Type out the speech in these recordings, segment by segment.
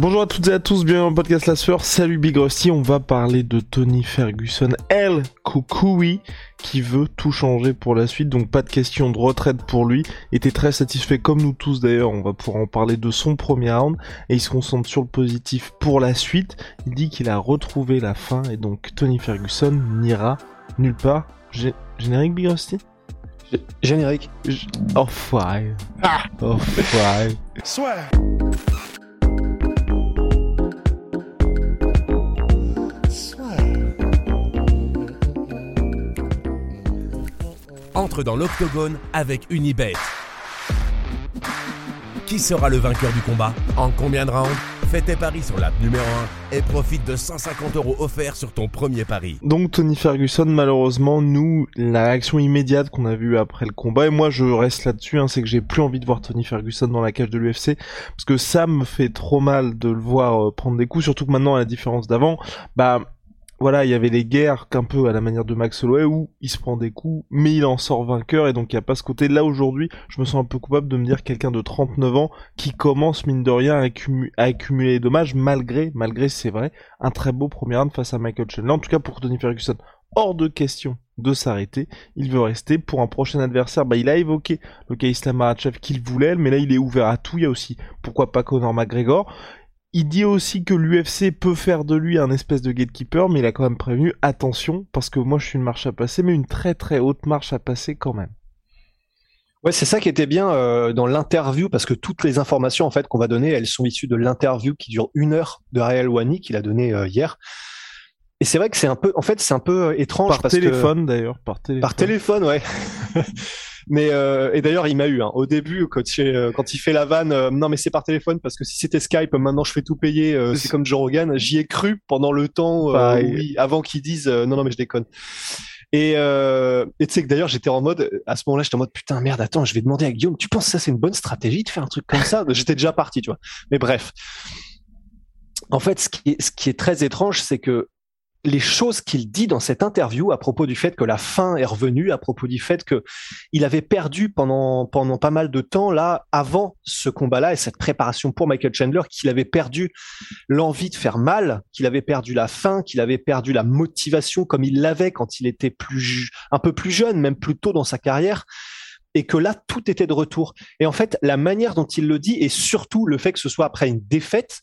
Bonjour à toutes et à tous, bienvenue dans le podcast La Sueur. Salut Big Rusty, on va parler de Tony Ferguson, El Koukoui, qui veut tout changer pour la suite, donc pas de question de retraite pour lui. Était très satisfait, comme nous tous d'ailleurs, on va pouvoir en parler de son premier round, et il se concentre sur le positif pour la suite. Il dit qu'il a retrouvé la fin, et donc Tony Ferguson n'ira nulle part. Générique Big Rusty? Générique. Oh five. Ah oh five. Soit. Entre dans l'octogone avec Unibet. Qui sera le vainqueur du combat En combien de rounds Fais tes paris sur l'app numéro 1 et profite de 150 euros offerts sur ton premier pari. Donc Tony Ferguson, malheureusement, nous, la réaction immédiate qu'on a vue après le combat, et moi je reste là-dessus, hein, c'est que j'ai plus envie de voir Tony Ferguson dans la cage de l'UFC, parce que ça me fait trop mal de le voir euh, prendre des coups, surtout que maintenant, à la différence d'avant, bah voilà, il y avait les guerres qu'un peu à la manière de Max Holloway où il se prend des coups, mais il en sort vainqueur et donc il n'y a pas ce côté. Là aujourd'hui, je me sens un peu coupable de me dire quelqu'un de 39 ans qui commence mine de rien à, accumuler les dommages malgré, malgré c'est vrai, un très beau premier round face à Michael Chandler. En tout cas pour Tony Ferguson, hors de question de s'arrêter. Il veut rester pour un prochain adversaire. Bah, il a évoqué le cas Islam Makhachev qu'il voulait, mais là il est ouvert à tout. Il y a aussi pourquoi pas Conor McGregor. Il dit aussi que l'UFC peut faire de lui un espèce de gatekeeper, mais il a quand même prévenu attention, parce que moi je suis une marche à passer, mais une très très haute marche à passer quand même. Ouais, c'est ça qui était bien euh, dans l'interview, parce que toutes les informations en fait qu'on va donner, elles sont issues de l'interview qui dure une heure de Raël Wani qu'il a donné euh, hier. Et c'est vrai que c'est un peu, en fait, c'est un peu euh, étrange. Par téléphone d'ailleurs, par téléphone. Par téléphone, ouais. Mais euh, et d'ailleurs, il m'a eu hein. au début quand, euh, quand il fait la vanne. Euh, non, mais c'est par téléphone parce que si c'était Skype, maintenant je fais tout payer. Euh, c'est comme Joe Rogan. J'y ai cru pendant le temps, oui, avant qu'ils disent non, non, mais je déconne. Et tu sais que d'ailleurs, j'étais en mode à ce moment-là, j'étais en mode putain merde. Attends, je vais demander à Guillaume. Tu penses que ça c'est une bonne stratégie de faire un truc comme ça? J'étais déjà parti, tu vois. Mais bref. En fait, ce qui est, ce qui est très étrange, c'est que les choses qu'il dit dans cette interview à propos du fait que la fin est revenue, à propos du fait que il avait perdu pendant pendant pas mal de temps là avant ce combat-là et cette préparation pour Michael Chandler, qu'il avait perdu l'envie de faire mal, qu'il avait perdu la faim, qu'il avait perdu la motivation comme il l'avait quand il était plus un peu plus jeune, même plus tôt dans sa carrière et que là tout était de retour. Et en fait, la manière dont il le dit et surtout le fait que ce soit après une défaite,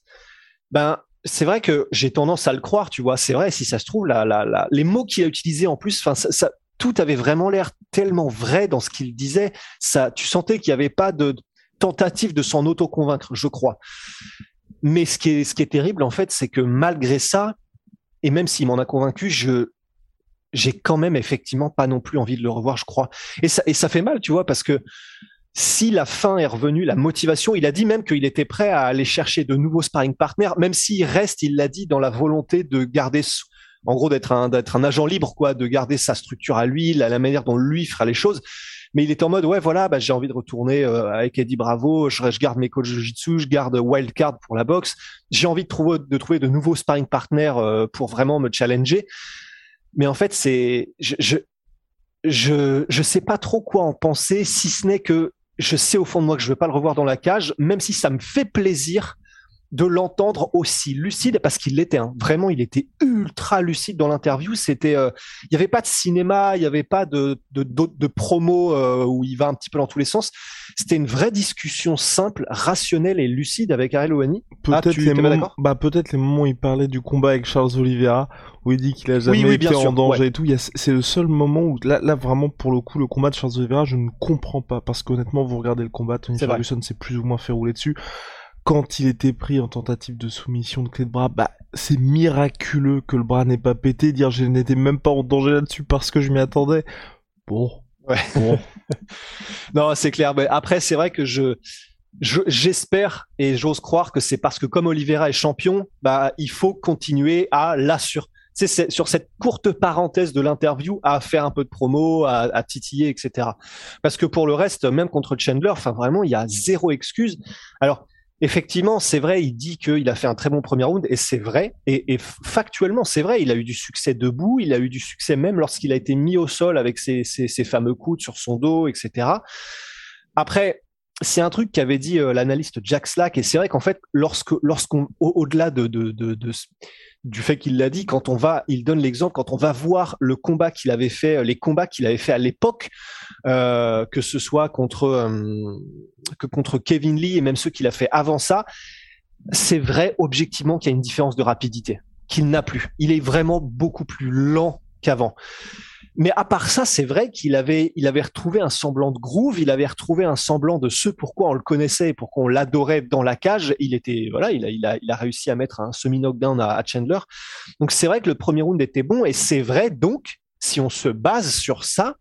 ben c'est vrai que j'ai tendance à le croire, tu vois. C'est vrai, si ça se trouve, la, les mots qu'il a utilisés en plus, enfin, ça, tout avait vraiment l'air tellement vrai dans ce qu'il disait. Ça, tu sentais qu'il n'y avait pas de tentative de s'en auto-convaincre, je crois. Mais ce qui est, ce qui est terrible, en fait, c'est que malgré ça, et même s'il m'en a convaincu, je, j'ai quand même effectivement pas non plus envie de le revoir, je crois. Et ça, et ça fait mal, tu vois, parce que si la fin est revenue, la motivation, il a dit même qu'il était prêt à aller chercher de nouveaux sparring partners, même s'il reste, il l'a dit, dans la volonté de garder, en gros, d'être un, d'être un agent libre, quoi, de garder sa structure à lui, la, manière dont lui fera les choses. Mais il est en mode, ouais, voilà, bah, j'ai envie de retourner euh, avec Eddie Bravo, je, je garde mes coachs de jiu-jitsu, je garde Wildcard pour la boxe. J'ai envie de trouver, de trouver de nouveaux sparring partners euh, pour vraiment me challenger. Mais en fait, c'est, je, je, je, je sais pas trop quoi en penser, si ce n'est que je sais au fond de moi que je vais pas le revoir dans la cage, même si ça me fait plaisir de l'entendre aussi lucide parce qu'il l'était hein. vraiment il était ultra lucide dans l'interview. C'était euh, il n'y avait pas de cinéma il n'y avait pas de de, de, promo euh, où il va un petit peu dans tous les sens. C'était une vraie discussion simple rationnelle et lucide avec Ariel Ouani ah, peut-être les moments bah peut-être les moments où il parlait du combat avec Charles Oliveira où il dit qu'il a jamais été en danger et tout. C'est le seul moment où là, là vraiment pour le coup le combat de Charles Oliveira je ne comprends pas. Parce qu'honnêtement vous regardez le combat Tony Ferguson s'est plus ou moins fait rouler dessus quand il était pris en tentative de soumission de clé de bras, bah c'est miraculeux que le bras n'ait pas pété, dire je n'étais même pas en danger là-dessus parce que je m'y attendais. Bon. Ouais. Bon. non, c'est clair. Mais après, c'est vrai que je j'espère et j'ose croire que c'est parce que comme Oliveira est champion, bah il faut continuer à l'assurer c'est sur cette courte parenthèse de l'interview à faire un peu de promo, à, à, titiller, etc. Parce que pour le reste, même contre Chandler, enfin vraiment, il y a zéro excuse. Alors effectivement, c'est vrai, il dit qu'il a fait un très bon premier round, et c'est vrai. Et, factuellement, c'est vrai, il a eu du succès debout, il a eu du succès même lorsqu'il a été mis au sol avec ses, ses fameux coudes sur son dos, etc. Après, c'est un truc qu'avait dit euh, l'analyste Jack Slack, et c'est vrai qu'en fait, lorsque, lorsqu'on, au-delà de, de, de, de, du fait qu'il l'a dit, quand on va, il donne l'exemple, quand on va voir le combat qu'il avait fait, les combats qu'il avait fait à l'époque, euh, que ce soit contre euh, que contre Kevin Lee et même ceux qu'il a fait avant ça, c'est vrai objectivement qu'il y a une différence de rapidité qu'il n'a plus. Il est vraiment beaucoup plus lent qu'avant. Mais à part ça, c'est vrai qu'il avait, il avait retrouvé un semblant de groove, il avait retrouvé un semblant de ce pourquoi on le connaissait et pourquoi on l'adorait dans la cage. Il était, voilà, il a, il a, il a réussi à mettre un semi-knockdown à, Chandler. Donc c'est vrai que le premier round était bon et c'est vrai donc, si on se base sur ça.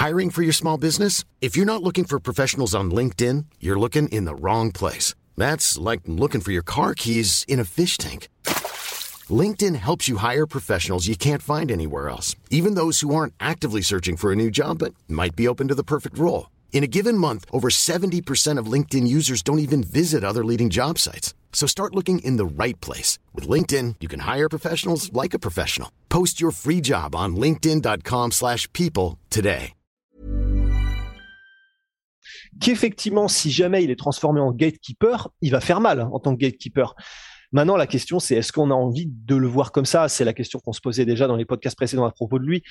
Hiring for your small business? If you're not looking for professionals on LinkedIn, you're looking in the wrong place. That's like looking for your car keys in a fish tank. LinkedIn helps you hire professionals you can't find anywhere else, even those who aren't actively searching for a new job but might be open to the perfect role. In a given month, over 70% of LinkedIn users don't even visit other leading job sites. So start looking in the right place. With LinkedIn, you can hire professionals like a professional. Post your free job on linkedin.com slash people today. Qu'effectivement, si jamais il est transformé en gatekeeper, il va faire mal en tant que gatekeeper. Maintenant, la question, c'est est-ce qu'on a envie de le voir comme ça? C'est la question qu'on se posait déjà dans les podcasts précédents à propos de lui.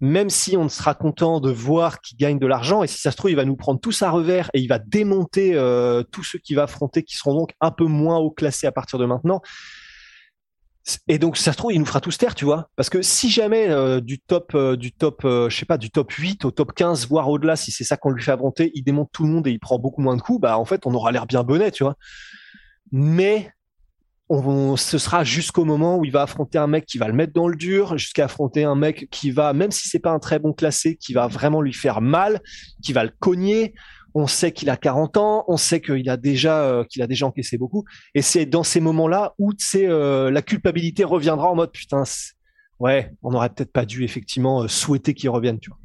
Même si on sera content de voir qu'il gagne de l'argent, et si ça se trouve, il va nous prendre tout à revers et il va démonter euh, tous ceux qu'il va affronter, qui seront donc un peu moins haut classés à partir de maintenant. Et donc, ça se trouve, il nous fera tous taire, tu vois. Parce que si jamais euh, du top, euh, du top, je sais pas, du top 8 au top 15, voire au-delà, si c'est ça qu'on lui fait affronter, il démonte tout le monde et il prend beaucoup moins de coups, bah en fait, on aura l'air bien bonnet, tu vois mais on, ce sera jusqu'au moment où il va affronter un mec qui va le mettre dans le dur, jusqu'à affronter un mec qui va, même si c'est pas un très bon classé, qui va vraiment lui faire mal, qui va le cogner. On sait qu'il a 40 ans, on sait qu'il a déjà euh, qu'il a déjà encaissé beaucoup, et c'est dans ces moments-là où c'est euh, la culpabilité reviendra en mode putain, ouais, on n'aurait peut-être pas dû effectivement euh, souhaiter qu'il revienne, tu vois.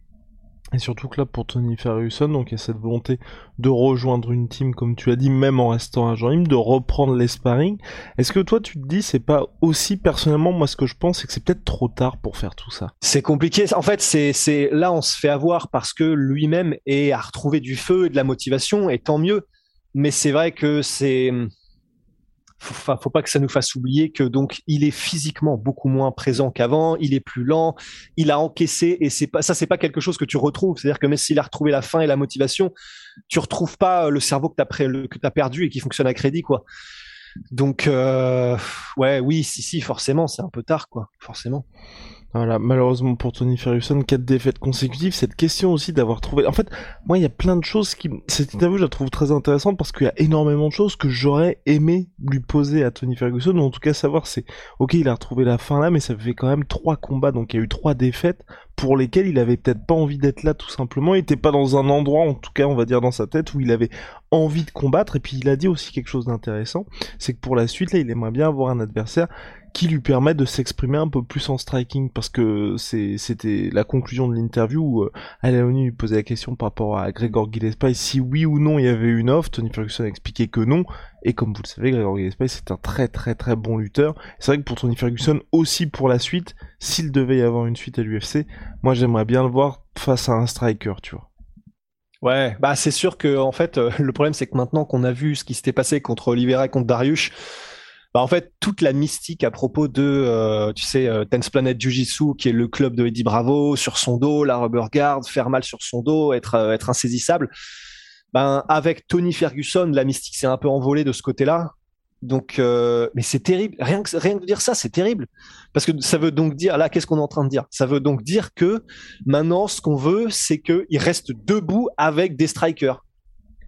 Et surtout que là, pour Tony Ferguson, donc il y a cette volonté de rejoindre une team, comme tu as dit, même en restant agent libre, de reprendre les sparring. Est-ce que toi, tu te dis, c'est pas aussi personnellement, moi, ce que je pense, c'est que c'est peut-être trop tard pour faire tout ça? C'est compliqué. En fait, c'est, c'est là, on se fait avoir parce que lui-même est à retrouver du feu et de la motivation, et tant mieux. Mais c'est vrai que c'est faut, faut pas que ça nous fasse oublier que donc il est physiquement beaucoup moins présent qu'avant, il est plus lent, il a encaissé et c'est pas ça c'est pas quelque chose que tu retrouves, c'est-à-dire que même s'il a retrouvé la faim et la motivation, tu retrouves pas le cerveau que tu as perdu et qui fonctionne à crédit quoi. Donc euh, ouais, oui, si si forcément, c'est un peu tard quoi, forcément. Voilà, malheureusement pour Tony Ferguson, quatre défaites consécutives. Cette question aussi d'avoir trouvé. En fait, moi, il y a plein de choses qui. Cette interview, je la trouve très intéressante parce qu'il y a énormément de choses que j'aurais aimé lui poser à Tony Ferguson, ou en tout cas savoir c'est. Ok, il a retrouvé la fin là, mais ça fait quand même trois combats, donc il y a eu trois défaites pour lesquelles il avait peut-être pas envie d'être là tout simplement. Il était pas dans un endroit, en tout cas, on va dire dans sa tête, où il avait envie de combattre. Et puis il a dit aussi quelque chose d'intéressant, c'est que pour la suite, là, il aimerait bien avoir un adversaire qui lui permet de s'exprimer un peu plus en striking parce que c'était la conclusion de l'interview où euh, Alaoni lui posait la question par rapport à Gregor Gillespie si oui ou non il y avait une offre Tony Ferguson a expliqué que non et comme vous le savez Gregor Gillespie c'est un très très très bon lutteur c'est vrai que pour Tony Ferguson aussi pour la suite s'il devait y avoir une suite à l'UFC moi j'aimerais bien le voir face à un striker tu vois Ouais, bah c'est sûr que en fait euh, le problème c'est que maintenant qu'on a vu ce qui s'était passé contre Oliveira et contre Darius, bah, en fait, toute la mystique à propos de, euh, tu sais, euh, Tense Planet Jiu-Jitsu, qui est le club de Eddie Bravo, sur son dos, la rubber guard, faire mal sur son dos, être, euh, être insaisissable. Ben, avec Tony Ferguson, la mystique s'est un peu envolée de ce côté-là. Donc, mais c'est terrible. Rien que, rien de dire ça, c'est terrible. Parce que ça veut donc dire, là, qu'est-ce qu'on est en train de dire? Ça veut donc dire que maintenant, ce qu'on veut, c'est qu'il reste debout avec des strikers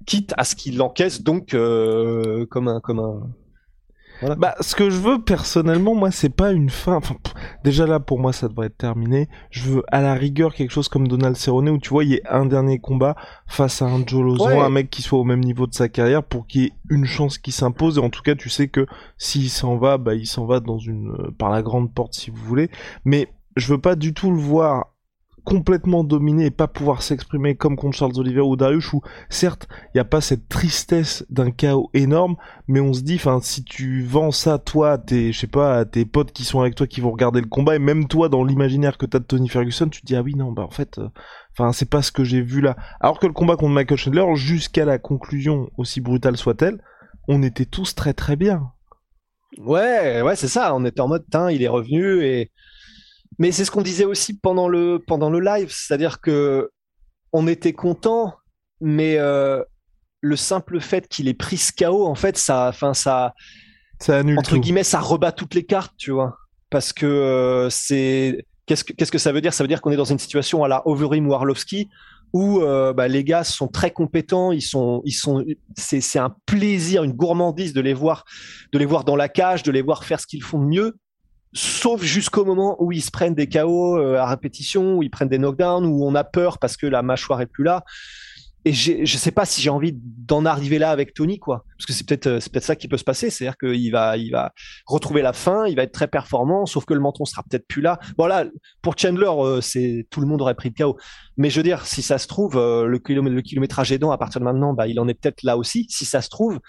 quitte à ce qu'il encaisse donc comme un comme un Voilà. Bah, ce que je veux personnellement, moi, c'est pas une fin. Enfin, pff, déjà là, pour moi, ça devrait être terminé. Je veux à la rigueur quelque chose comme Donald Cerrone où tu vois, il y ait un dernier combat face à un Joe Lozon, Ouais. un mec qui soit au même niveau de sa carrière pour qu'il y ait une chance qui s'impose. Et en tout cas, tu sais que s'il s'en va, bah, il s'en va dans une euh, par la grande porte si vous voulez. Mais je veux pas du tout le voir complètement dominé et pas pouvoir s'exprimer comme contre Charles Oliver ou Darius où certes il n'y a pas cette tristesse d'un chaos énorme mais on se dit enfin si tu vends ça toi tes je sais pas tes potes qui sont avec toi qui vont regarder le combat et même toi dans l'imaginaire que t'as de Tony Ferguson tu te dis ah oui non bah en fait euh, enfin c'est pas ce que j'ai vu là alors que le combat contre Michael Chandler jusqu'à la conclusion aussi brutale soit-elle on était tous très très bien Ouais, ouais, c'est ça. On était en mode, il est revenu et. Mais c'est ce qu'on disait aussi pendant le pendant le live, c'est-à-dire que on était content, mais euh, le simple fait qu'il ait pris ce KO, en fait, ça, enfin, ça, ça annule entre tout. guillemets, ça rebat toutes les cartes, tu vois, parce que euh, c'est qu'est-ce que qu'est-ce que ça veut dire? Ça veut dire qu'on est dans une situation à la Overeem ou Arlovski où euh, bah, les gars sont très compétents, ils sont, ils sont, c'est c'est un plaisir, une gourmandise de les voir, de les voir dans la cage, de les voir faire ce qu'ils font de mieux. Sauf jusqu'au moment où ils se prennent des KO euh, à répétition, où ils prennent des knockdowns, où on a peur parce que la mâchoire est plus là. Et je sais pas si j'ai envie d'en arriver là avec Tony, quoi. Parce que c'est peut-être euh, c'est peut-être ça qui peut se passer, c'est-à-dire qu'il va il va retrouver la fin, il va être très performant, sauf que le menton sera peut-être plus là. Voilà, pour Chandler, euh, c'est tout le monde aurait pris le KO. Mais je veux dire, si ça se trouve, le, le kilométrage aidant à partir de maintenant, bah, il en est peut-être là aussi, si ça se trouve.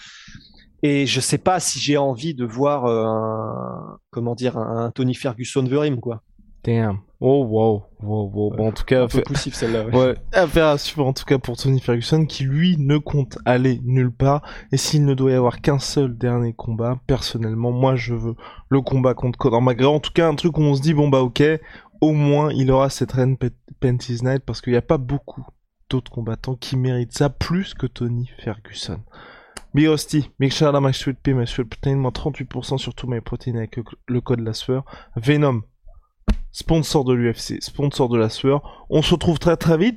Et je sais pas si j'ai envie de voir euh, un, comment dire, un, Tony Ferguson Verim, quoi. Damn. Oh wow, wow, wow. Bon, en tout cas, Un peu poussif celle-là. ouais. Ouais, affaire à suivre en tout cas pour Tony Ferguson qui lui ne compte aller nulle part et s'il ne doit y avoir qu'un seul dernier combat, personnellement moi je veux le combat contre Conor McGregor, en tout cas un truc où on se dit bon bah ok, au moins il aura cette reine Panties Night parce qu'il n'y a pas beaucoup d'autres combattants qui méritent ça plus que Tony Ferguson. Big Hostie, Big à my sweet pea, my sweet moins 38% sur tout mes protéines avec le code la sueur. Venom, sponsor de l'UFC, sponsor de la sueur. On se retrouve très très vite.